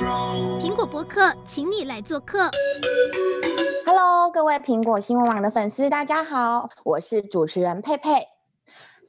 苹果博客，请你来做客。Hello，各位苹果新闻网的粉丝，大家好，我是主持人佩佩。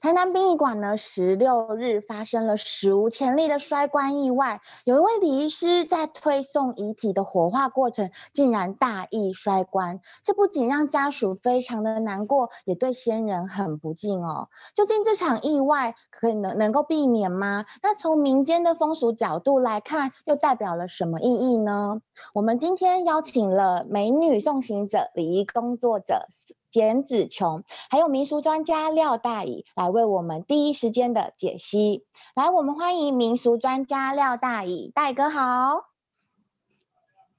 台南殡仪馆呢，十六日发生了史无前例的摔棺意外，有一位礼仪师在推送遗体的火化过程，竟然大意摔棺，这不仅让家属非常的难过，也对先人很不敬哦。究竟这场意外可能能够避免吗？那从民间的风俗角度来看，又代表了什么意义呢？我们今天邀请了美女送行者、礼仪工作者。简子琼，还有民俗专家廖大乙来为我们第一时间的解析。来，我们欢迎民俗专家廖大乙，大哥好。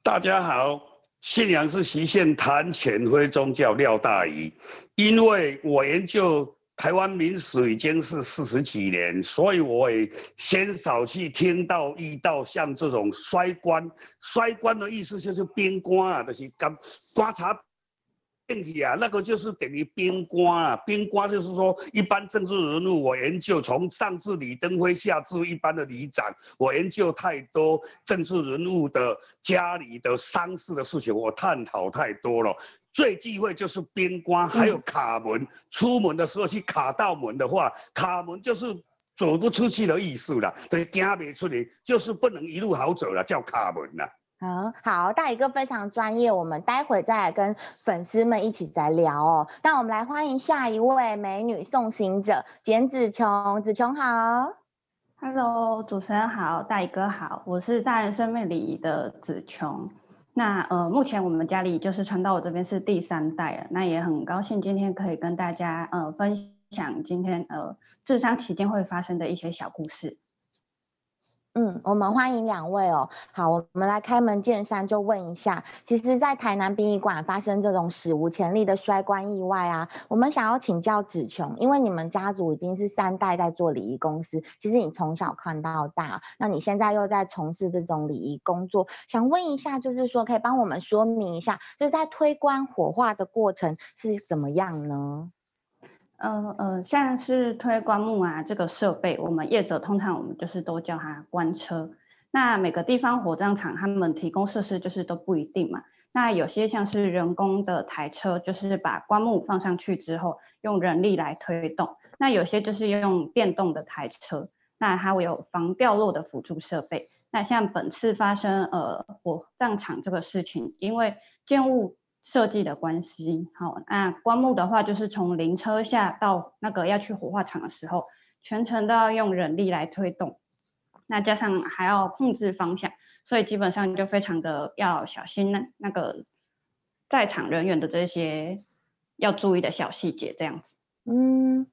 大家好，信仰是习宪谭潜辉宗教廖大乙。因为我研究台湾民俗已经是四十几年，所以我也鲜少去听到遇到像这种摔棺。摔棺的意思就是边棺啊，就是干观察。啊，那个就是等于边关啊，边关就是说一般政治人物，我研究从上至李登辉，下至一般的里长，我研究太多政治人物的家里的丧事的事情，我探讨太多了。最忌讳就是边关，还有卡门，出门的时候去卡到门的话，卡门就是走不出去的意思了，对，行不出去，就是不能一路好走了，叫卡门了。嗯，好，大宇哥非常专业，我们待会再来跟粉丝们一起再聊哦。那我们来欢迎下一位美女送行者简子琼，子琼好。Hello，主持人好，大宇哥好，我是大人生命礼仪的子琼。那呃，目前我们家里就是传到我这边是第三代了，那也很高兴今天可以跟大家呃分享今天呃智商期间会发生的一些小故事。嗯，我们欢迎两位哦。好，我们来开门见山，就问一下，其实，在台南殡仪馆发生这种史无前例的摔棺意外啊，我们想要请教子琼，因为你们家族已经是三代在做礼仪公司，其实你从小看到大，那你现在又在从事这种礼仪工作，想问一下，就是说，可以帮我们说明一下，就是在推棺火化的过程是怎么样呢？呃呃，像是推棺木啊，这个设备，我们业者通常我们就是都叫它棺车。那每个地方火葬场他们提供设施就是都不一定嘛。那有些像是人工的台车，就是把棺木放上去之后，用人力来推动。那有些就是用电动的台车，那它会有防掉落的辅助设备。那像本次发生呃火葬场这个事情，因为建物。设计的关系，好，那棺木的话，就是从灵车下到那个要去火化场的时候，全程都要用人力来推动，那加上还要控制方向，所以基本上就非常的要小心那那个在场人员的这些要注意的小细节，这样子。嗯，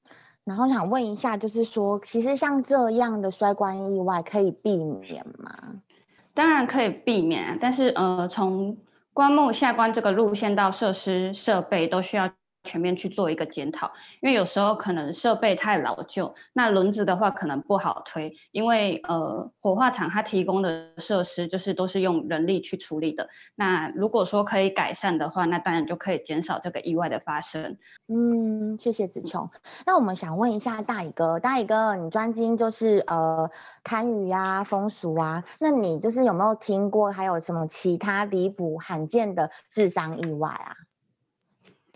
然后想问一下，就是说，其实像这样的摔棺意外可以避免吗？当然可以避免，但是呃，从棺木下棺这个路线到设施设备都需要全面去做一个检讨，因为有时候可能设备太老旧，那轮子的话可能不好推，因为呃火化场它提供的设施就是都是用人力去处理的。那如果说可以改善的话，那当然就可以减少这个意外的发生。嗯，谢谢子琼。那我们想问一下大乙哥，大乙哥，你专精就是呃堪舆啊风俗啊，那你就是有没有听过还有什么其他离谱罕见的智商意外啊？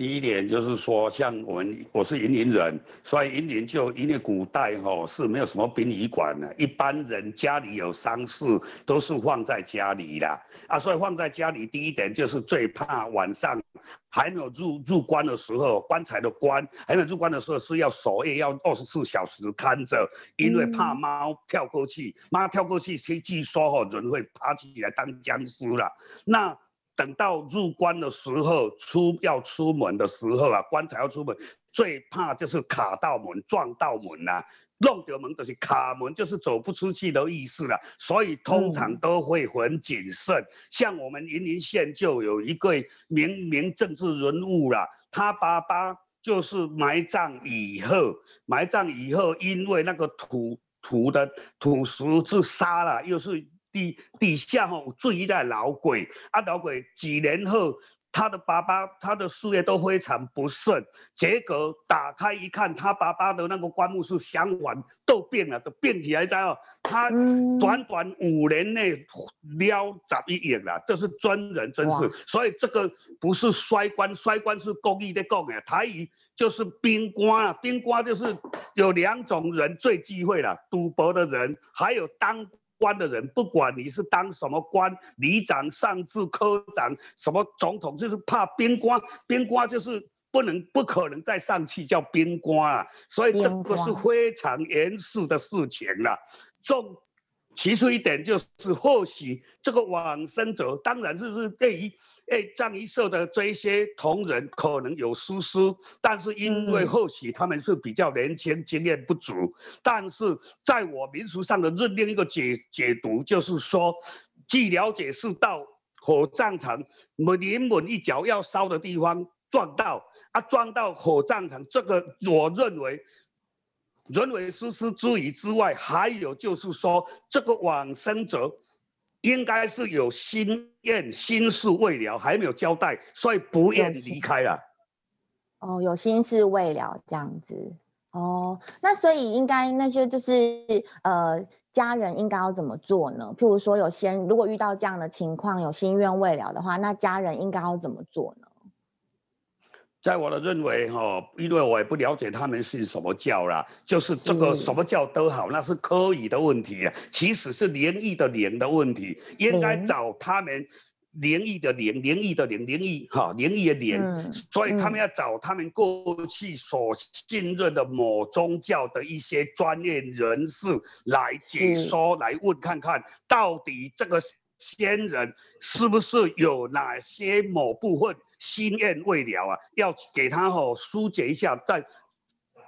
第一点就是说，像我们我是云林人，所以云林就因为古代吼是没有什么殡仪馆的，一般人家里有丧事都是放在家里的啊，所以放在家里，第一点就是最怕晚上还没有入入棺的时候，棺材的棺还没有入棺的时候是要守夜，要二十四小时看着，因为怕猫跳过去，猫跳过去，据说吼人会爬起来当僵尸了，那。等到入关的时候，出要出门的时候啊，棺材要出门，最怕就是卡到门、撞到门呐、啊，弄掉门就是卡门，就是走不出去的意思了。所以通常都会很谨慎。嗯、像我们云林县就有一个名名政治人物啦，他爸爸就是埋葬以后，埋葬以后因为那个土土的土石自杀了，又是。地底下吼，水在老鬼，啊老鬼几年后他的爸爸他的事业都非常不顺，结果打开一看，他爸爸的那个棺木是相反，都变了，都变起来在哦，他短短五年内撩十一亿了，这是真人真事，所以这个不是衰官，衰官是故意的讲的，台语就是冰官啊，冰官就是有两种人最忌讳了，赌博的人，还有当。官的人，不管你是当什么官，里长、上至科长，什么总统，就是怕边官。边官就是不能、不可能再上去叫边官啊。所以这个是非常严肃的事情了。重其次一点就是，或许这个往生者，当然就是对于。哎，葬仪社的这一些同仁可能有疏失，但是因为或许他们是比较年轻，经验不足。嗯、但是在我民俗上的认定一个解解读，就是说，据了解是到火葬场门临门一脚要烧的地方撞到，啊，撞到火葬场，这个我认为人为疏失之余之外，还有就是说，这个往生者。应该是有心愿，心事未了，还没有交代，所以不愿离开了。哦，有心事未了这样子。哦，那所以应该那些就是呃家人应该要怎么做呢？譬如说有先如果遇到这样的情况，有心愿未了的话，那家人应该要怎么做呢？在我的认为，哈，因为我也不了解他们信什么教啦，就是这个什么教都好，那是科仪的问题啊，其实是灵异的灵的问题，应该找他们灵异的灵，灵异的灵，灵异哈，灵异的灵，所以他们要找他们过去所信任的某宗教的一些专业人士来解说，来问看看到底这个先人是不是有哪些某部分。心愿未了啊，要给他吼疏解一下，但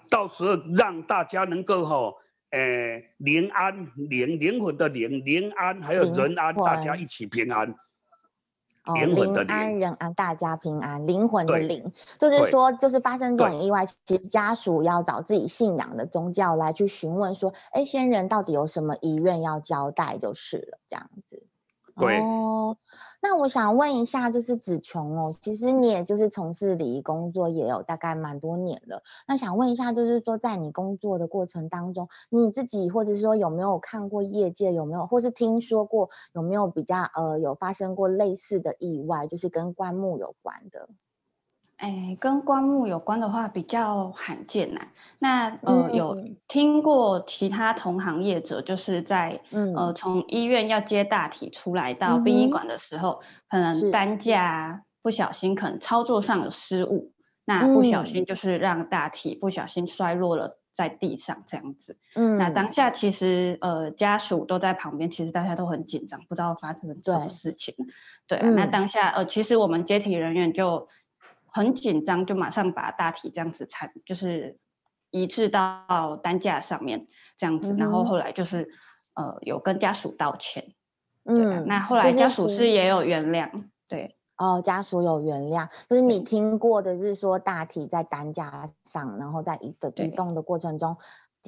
到时候让大家能够吼，诶灵安灵灵魂的灵灵安，还有人安，大家一起平安。哦，灵安人安，大家平安，灵魂的灵，就是说，就是发生这种意外，其实家属要找自己信仰的宗教来去询问，说，哎，先人到底有什么遗愿要交代，就是了，这样子。哦。那我想问一下，就是子琼哦，其实你也就是从事礼仪工作也有大概蛮多年了。那想问一下，就是说在你工作的过程当中，你自己或者是说有没有看过业界有没有，或是听说过有没有比较呃有发生过类似的意外，就是跟棺木有关的？哎，跟棺木有关的话比较罕见呐、啊。那呃，有听过其他同行业者，就是在、嗯、呃从医院要接大体出来到殡仪馆的时候，嗯、可能担架不小心，可能操作上有失误，那不小心就是让大体不小心摔落了在地上这样子。嗯，那当下其实呃家属都在旁边，其实大家都很紧张，不知道发生了什么事情。对，对、啊嗯，那当下呃其实我们接体人员就。很紧张，就马上把大体这样子产，就是移至到担架上面这样子，嗯、然后后来就是呃有跟家属道歉，嗯对、啊，那后来家属是也有原谅，对，哦，家属有原谅，就是你听过的是说大体在担架上，然后在移的移动的过程中。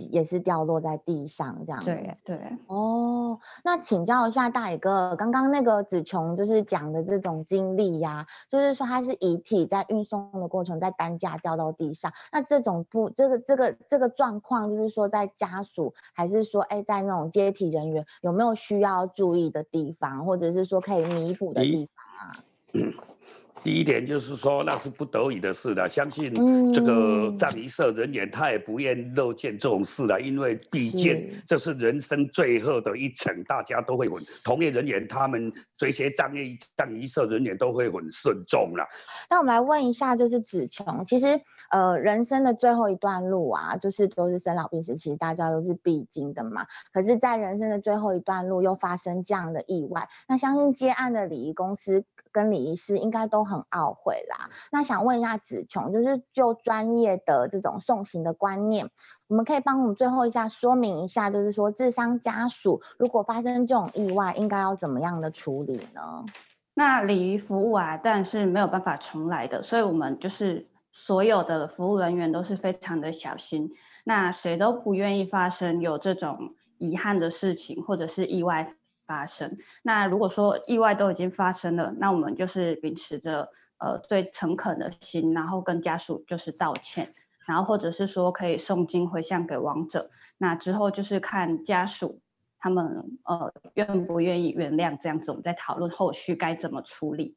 也是掉落在地上这样。对对。哦，那请教一下大野哥，刚刚那个子琼就是讲的这种经历呀、啊，就是说他是遗体在运送的过程，在担架掉到地上，那这种不这个这个这个状况，就是说在家属还是说哎在那种接体人员有没有需要注意的地方，或者是说可以弥补的地方啊？嗯第一点就是说，那是不得已的事了。相信这个葬仪社人员他也不愿乐见这种事了，因为毕竟这是人生最后的一程，大家都会很同业人员，他们这些葬业葬仪社人员都会很慎重了。那我们来问一下，就是子琼，其实呃人生的最后一段路啊，就是都是生老病死，其实大家都是必经的嘛。可是，在人生的最后一段路又发生这样的意外，那相信接案的礼仪公司跟礼仪师应该都很懊悔啦。那想问一下子琼，就是就专业的这种送行的观念，我们可以帮我们最后一下说明一下，就是说智商家属如果发生这种意外，应该要怎么样的处理呢？那礼仪服务啊，但是没有办法重来的，所以我们就是所有的服务人员都是非常的小心。那谁都不愿意发生有这种遗憾的事情或者是意外发生。那如果说意外都已经发生了，那我们就是秉持着呃最诚恳的心，然后跟家属就是道歉，然后或者是说可以诵经回向给亡者。那之后就是看家属他们呃愿不愿意原谅这样子，我们再讨论后续该怎么处理。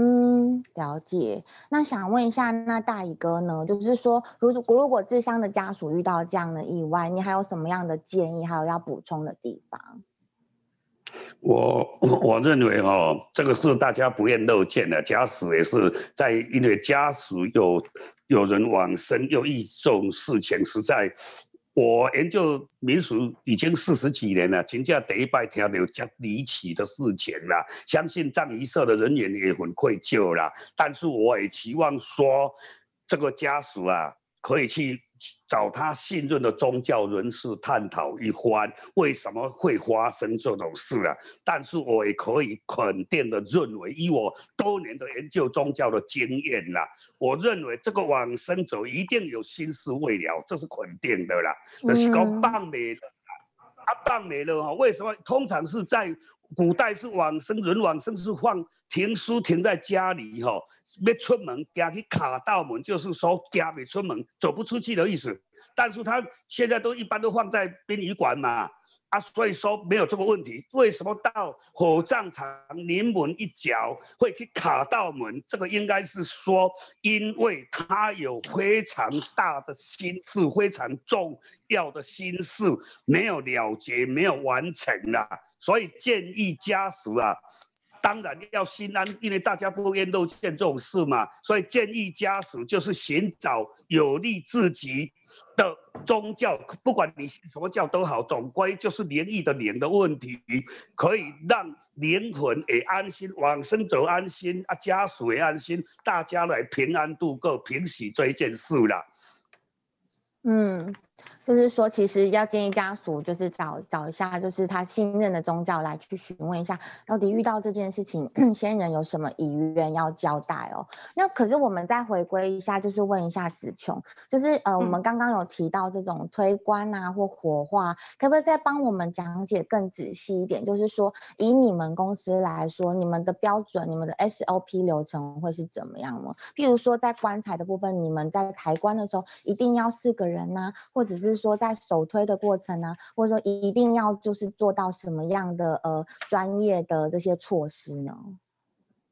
嗯，了解。那想问一下，那大乙哥呢？就是说，如果如果自伤的家属遇到这样的意外，你还有什么样的建议，还有要补充的地方？我我认为哦，这个是大家不愿乐见的，家属也是在，因为家属有有人往生，又遇这种事情，实在。我研究民俗已经四十几年了，请假第一摆听到这离奇的事情了，相信藏仪社的人员也很愧疚了。但是我也期望说，这个家属啊，可以去。找他信任的宗教人士探讨一番，为什么会发生这种事啊？但是我也可以肯定的认为，以我多年的研究宗教的经验啦，我认为这个往生者一定有心事未了，这是肯定的啦。那是搞棒没了，啊棒没了哈？为什么？通常是在。古代是往生人往生是放停书停在家里哈，要出门家去卡到门，就是说家没出门走不出去的意思。但是他现在都一般都放在殡仪馆嘛，啊，所以说没有这个问题。为什么到火葬场临门一脚会去卡到门？这个应该是说，因为他有非常大的心事，非常重要的心事没有了结，没有完成啦。所以建议家属啊，当然要心安，因为大家不愿都见这种事嘛。所以建议家属就是寻找有利自己的宗教，不管你信什么教都好，总归就是灵异的灵的问题，可以让灵魂也安心，往生者安心啊，家属也安心，大家来平安度过，平息这一件事了。嗯。就是说，其实要建议家属，就是找找一下，就是他信任的宗教来去询问一下，到底遇到这件事情，先人有什么遗愿要交代哦。那可是我们再回归一下，就是问一下子琼，就是呃，我们刚刚有提到这种推棺啊或火化，可不可以再帮我们讲解更仔细一点？就是说，以你们公司来说，你们的标准、你们的 SOP 流程会是怎么样呢？譬如说，在棺材的部分，你们在抬棺的时候，一定要四个人呐、啊，或者是。说在首推的过程呢，或者说一定要就是做到什么样的呃专业的这些措施呢？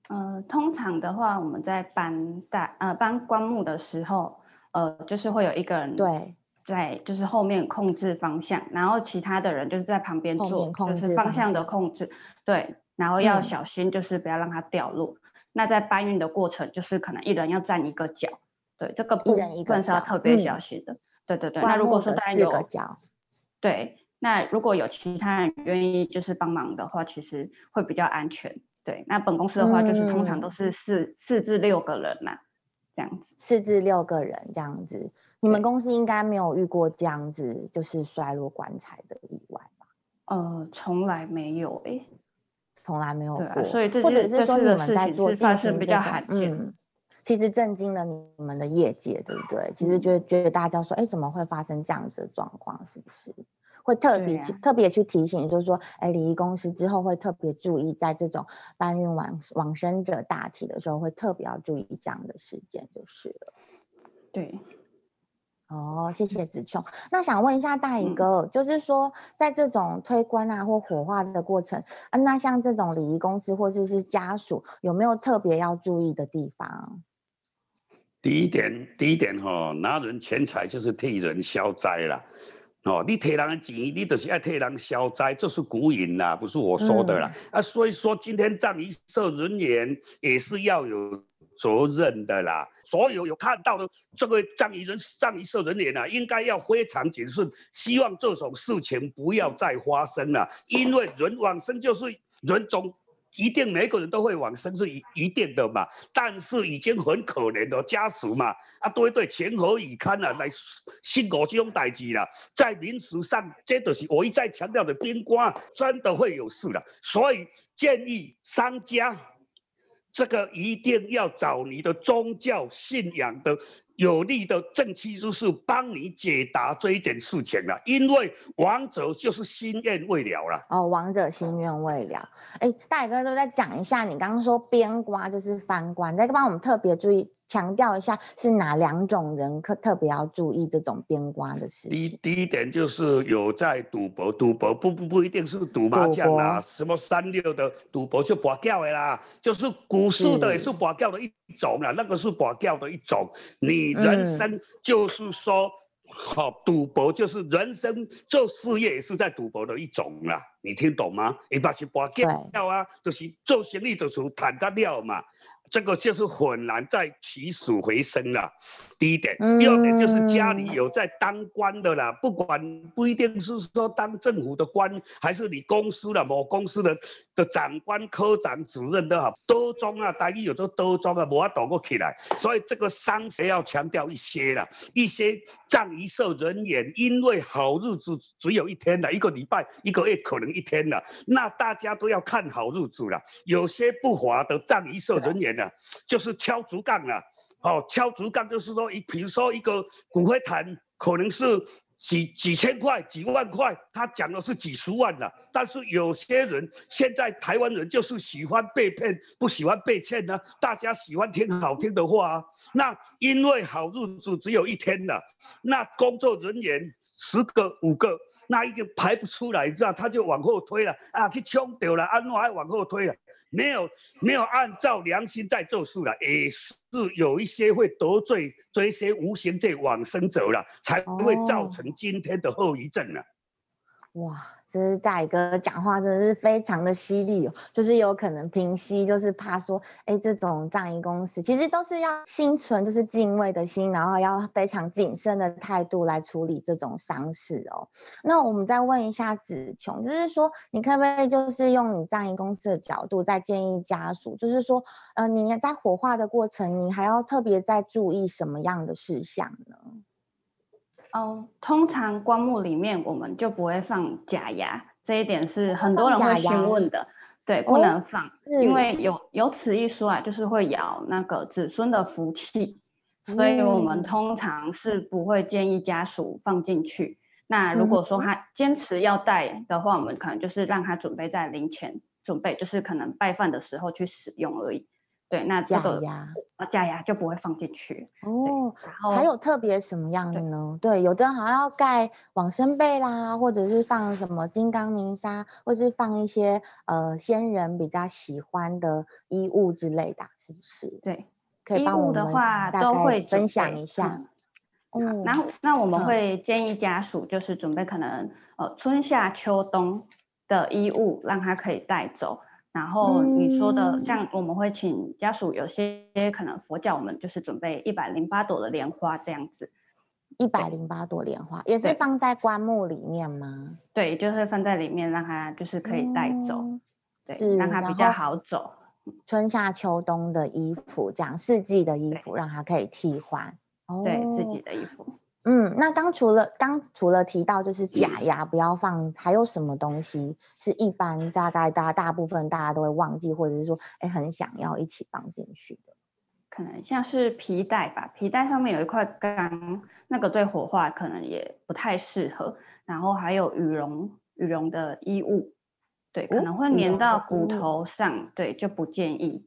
呃，通常的话，我们在搬大呃搬棺木的时候，呃，就是会有一个人对在就是后面控制方向，然后其他的人就是在旁边做就是方向的控制，对，然后要小心就是不要让它掉落。嗯、那在搬运的过程，就是可能一人要站一个脚，对，这个部分是要特别小心的。嗯对对对，那如果说大家有对，那如果有其他人愿意就是帮忙的话，其实会比较安全。对，那本公司的话就是通常都是四、嗯、四至六个人呐，这样子。四至六个人这样子，你们公司应该没有遇过这样子就是摔落棺材的意外吧？呃，从来没有诶，从来没有过。啊、所以这或者是说你们在做发生比较罕见。嗯其实震惊了你们的业界，对不对？其实觉得觉得大家说，哎，怎么会发生这样子的状况？是不是会特别、啊、特别去提醒，就是说，哎，礼仪公司之后会特别注意，在这种搬运往往生者大体的时候，会特别要注意这样的事件，就是了。对，哦，谢谢子琼。那想问一下大乙哥，嗯、就是说，在这种推棺啊或火化的过程啊，那像这种礼仪公司或者是家属，有没有特别要注意的地方？第一点，第一点哈，拿人钱财就是替人消灾啦。哦，你替人的钱，你就是要替人消灾，这是古语啦，不是我说的啦。嗯、啊，所以说今天葬仪社人员也是要有责任的啦。所有有看到的这个葬仪人、葬仪社人员啊，应该要非常谨慎，希望这种事情不要再发生了。因为人往生就是人总。一定每个人都会往生是一一定的嘛，但是已经很可怜的家属嘛，啊，对对，情何以堪啊，来信我这种代志啦，在民俗上，这都是我一再强调的，边关真的会有事了，所以建议商家，这个一定要找你的宗教信仰的有力的正趋势是帮你解答这一件事情了，因为王者就是心愿未了了。哦，王者心愿未了。哎，大哥都再讲一下，你刚刚说边瓜就是翻官，再帮我们特别注意。强调一下是哪两种人可特别要注意这种边瓜的事情。第一第一点就是有在赌博，赌博不不不一定是赌麻将啦，什么三六的赌博就博掉的啦，就是股市的也是博掉的一种啦，那个是博掉的一种。你你人生就是说，好、赌博就是人生做事业也是在赌博的一种啦，你听懂吗？一般是博掉啊，就是做生意的时候谈得掉嘛。这个就是很难再起死回生了。第一点，第二点就是家里有在当官的啦，不管不一定是说当政府的官，还是你公司的某公司的的长官、科长、主任都好，都中啊，大家有都都中啊，无法躲过起来。所以这个商学要强调一些啦，一些仗一社人员，因为好日子只有一天了，一个礼拜、一个月可能一天了，那大家都要看好日子了。有些不法的仗一社人员呢，就是敲竹杠了。哦，敲竹杠就是说一，比如说一个骨灰坛可能是几几千块、几万块，他讲的是几十万的。但是有些人现在台湾人就是喜欢被骗，不喜欢被骗呢。大家喜欢听好听的话啊。那因为好日子只有一天了，那工作人员十个五个，那一个排不出来，知道他就往后推了啊，去抢掉了，安诺还往后推了。没有没有按照良心在做事了，也是有一些会得罪这一些无形界往生者了，才会造成今天的后遗症了。哇。就是大哥讲话真的是非常的犀利哦，就是有可能平息，就是怕说，哎，这种葬仪公司其实都是要心存就是敬畏的心，然后要非常谨慎的态度来处理这种丧事哦。那我们再问一下子琼，就是说，你可不可以就是用你葬仪公司的角度再建议家属，就是说，呃，你在火化的过程，你还要特别再注意什么样的事项呢？哦，通常棺木里面我们就不会放假牙，这一点是很多人会询问的。对，不能放，哦、因为有有此一说啊，就是会咬那个子孙的福气，所以我们通常是不会建议家属放进去。那如果说他坚持要带的话，我们可能就是让他准备在灵前准备，就是可能拜饭的时候去使用而已。对，那这个牙啊，假牙就不会放进去哦。然后还有特别什么样的呢？对，对，有的人好像要盖往生被啦，或者是放什么金刚明砂，或是放一些呃先人比较喜欢的衣物之类的，是不是？对，可以帮我们的话都会分享一下。嗯，然后那我们会建议家属就是准备可能呃春夏秋冬的衣物，让他可以带走。然后你说的，像我们会请家属，有些可能佛教，我们就是准备一百零八朵的莲花这样子。一百零八朵莲花也是放在棺木里面吗？对，就是放在里面，让它就是可以带走，嗯、对，让它比较好走。春夏秋冬的衣服，这样四季的衣服，让它可以替换。对，自己的衣服。嗯，那刚除了刚除了提到就是假牙不要放，还有什么东西是一般大概大大部分大家都会忘记，或者是说哎很想要一起放进去的？可能像是皮带吧，皮带上面有一块钢，那个对火化可能也不太适合。然后还有羽绒羽绒的衣物，对，可能会粘到骨头上，对，就不建议。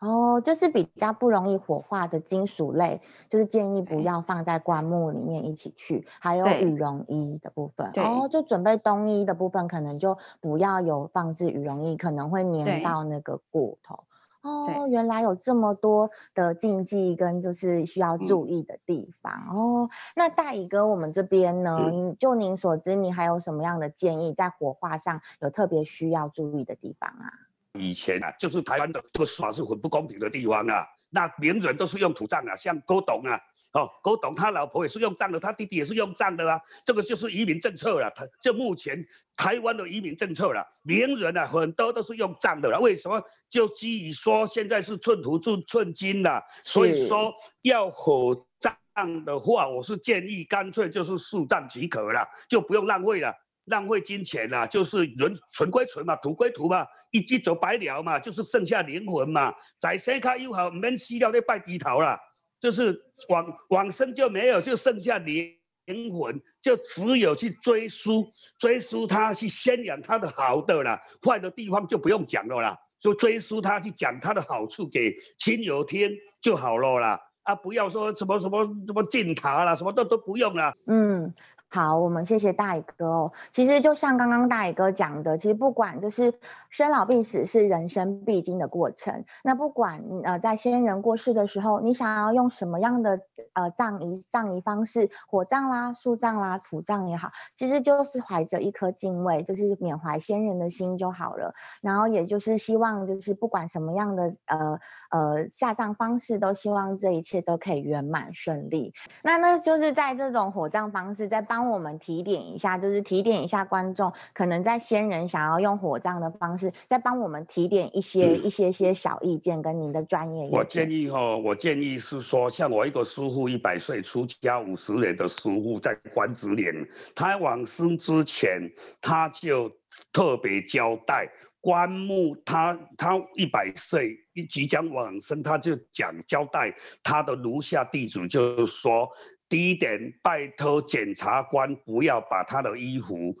哦，就是比较不容易火化的金属类，就是建议不要放在棺木里面一起去。还有羽绒衣的部分，哦，就准备冬衣的部分，可能就不要有放置羽绒衣，可能会粘到那个骨头。哦，原来有这么多的禁忌跟就是需要注意的地方、嗯、哦。那大宇哥，我们这边呢、嗯，就您所知，你还有什么样的建议，在火化上有特别需要注意的地方啊？以前啊，就是台湾的这个说法是很不公平的地方啊。那名人都是用土葬啊，像郭董啊，哦，郭董他老婆也是用葬的，他弟弟也是用葬的啊。这个就是移民政策了，他就目前台湾的移民政策了。名人啊，很多都是用葬的了。为什么？就基于说现在是寸土寸寸金了，所以说要火葬的话，我是建议干脆就是速葬即可了，就不用浪费了。浪费金钱啦、啊，就是人存归存嘛，土归土嘛，一一走白了嘛，就是剩下灵魂嘛，在生卡又好，免死了咧拜低头啦。就是往往生就没有，就剩下灵灵魂，就只有去追溯追溯他去宣扬他的好的啦，坏的地方就不用讲了啦，就追溯他去讲他的好处给亲友听就好了啦，啊，不要说什么什么什么进塔啦，什么都都不用啦，嗯。好，我们谢谢大宇哥哦。其实就像刚刚大宇哥讲的，其实不管就是生老病死是人生必经的过程。那不管呃在先人过世的时候，你想要用什么样的呃葬仪葬仪方式，火葬啦、树葬啦、土葬也好，其实就是怀着一颗敬畏，就是缅怀先人的心就好了。然后也就是希望就是不管什么样的呃呃下葬方式，都希望这一切都可以圆满顺利。那那就是在这种火葬方式在帮。帮我们提点一下，就是提点一下观众，可能在先人想要用火葬的方式，再帮我们提点一些、嗯、一些些小意见跟您的专业。我建议哈，我建议是说，像我一个师傅一百岁出家五十年的师傅，在关子岭，他往生之前，他就特别交代棺木，他他一百岁一即将往生，他就讲交代他的如下地主，就是说。第一点，拜托检察官不要把他的衣服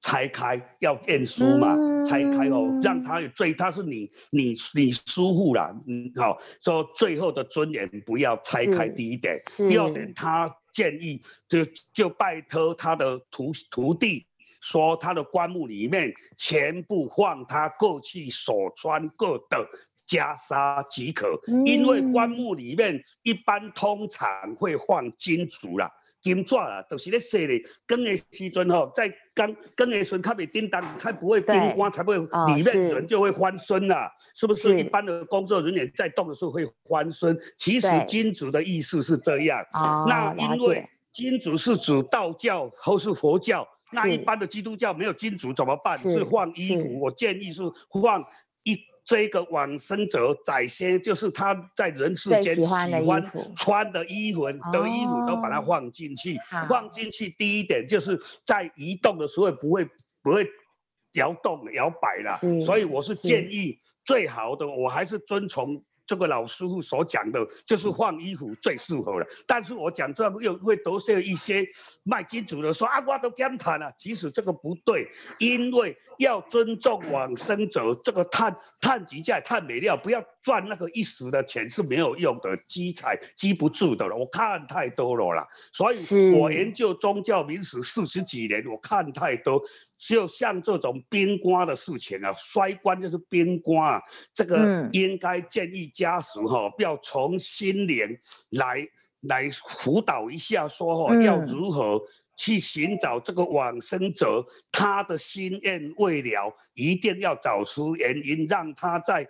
拆开，要验书嘛，嗯、拆开哦让他有罪，他是你你你疏忽了，嗯，好，说最后的尊严不要拆开。第一点，第二点，他建议就就拜托他的徒徒弟说，他的棺木里面全部放他过去所穿过的。袈裟即可，因为棺木里面一般通常会放金烛啦、金纸啦，都、就是咧说的。跟的时阵吼，在跟跟的时阵，它袂叮当，才不会冰光，才不会里面人就会翻身啦，是不是？一般的工作人员在动的时候会翻身。其实金纸的意思是这样。那因为金纸是指道教或是佛教，那一般的基督教没有金纸怎么办？是，是放衣服，我建议是放一。这个往生者宰先，就是他在人世间喜欢穿的衣服的衣服都把它放进去，哦、放进去。第一点就是在移动的时候不会不会摇动摇摆了，所以我是建议最好的，我还是遵从。这个老师傅所讲的，就是换衣服最适合了。但是我讲这样又会得罪一些卖金主的说啊，我都减谈了。其实这个不对，因为要尊重往生者，这个碳碳几下叹没料，不要赚那个一时的钱是没有用的，积财积不住的了。我看太多了啦，所以我研究宗教民史四十几年，我看太多。就像这种边关的事情啊，摔棺就是边关啊，这个应该建议家属哈，要从心灵来来辅导一下，说哈，要如何去寻找这个往生者他的心愿未了，一定要找出原因，让他在。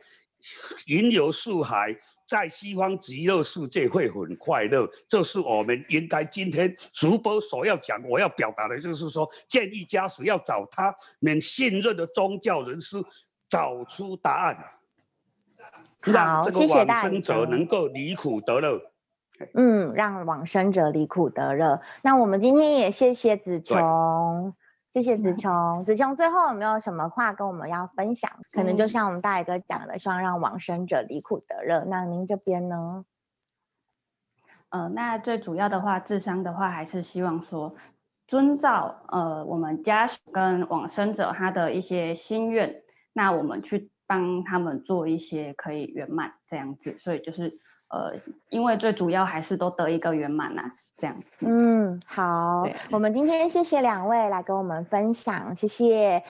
云游四海，在西方极乐世界会很快乐。这是我们应该今天主播所要讲，我要表达的就是说，建议家属要找他们信任的宗教人士，找出答案，让这个往生者能够离苦得乐。嗯，让往生者离苦得乐。那我们今天也谢谢子琼。谢谢子琼，子琼最后有没有什么话跟我们要分享？可能就像我们大宇哥讲的，希望让往生者离苦得乐。那您这边呢？呃，那最主要的话，智商的话，还是希望说，遵照呃我们家属跟往生者他的一些心愿，那我们去帮他们做一些可以圆满这样子。所以就是。呃，因为最主要还是都得一个圆满呐，这样。嗯，好，我们今天谢谢两位来跟我们分享，谢谢。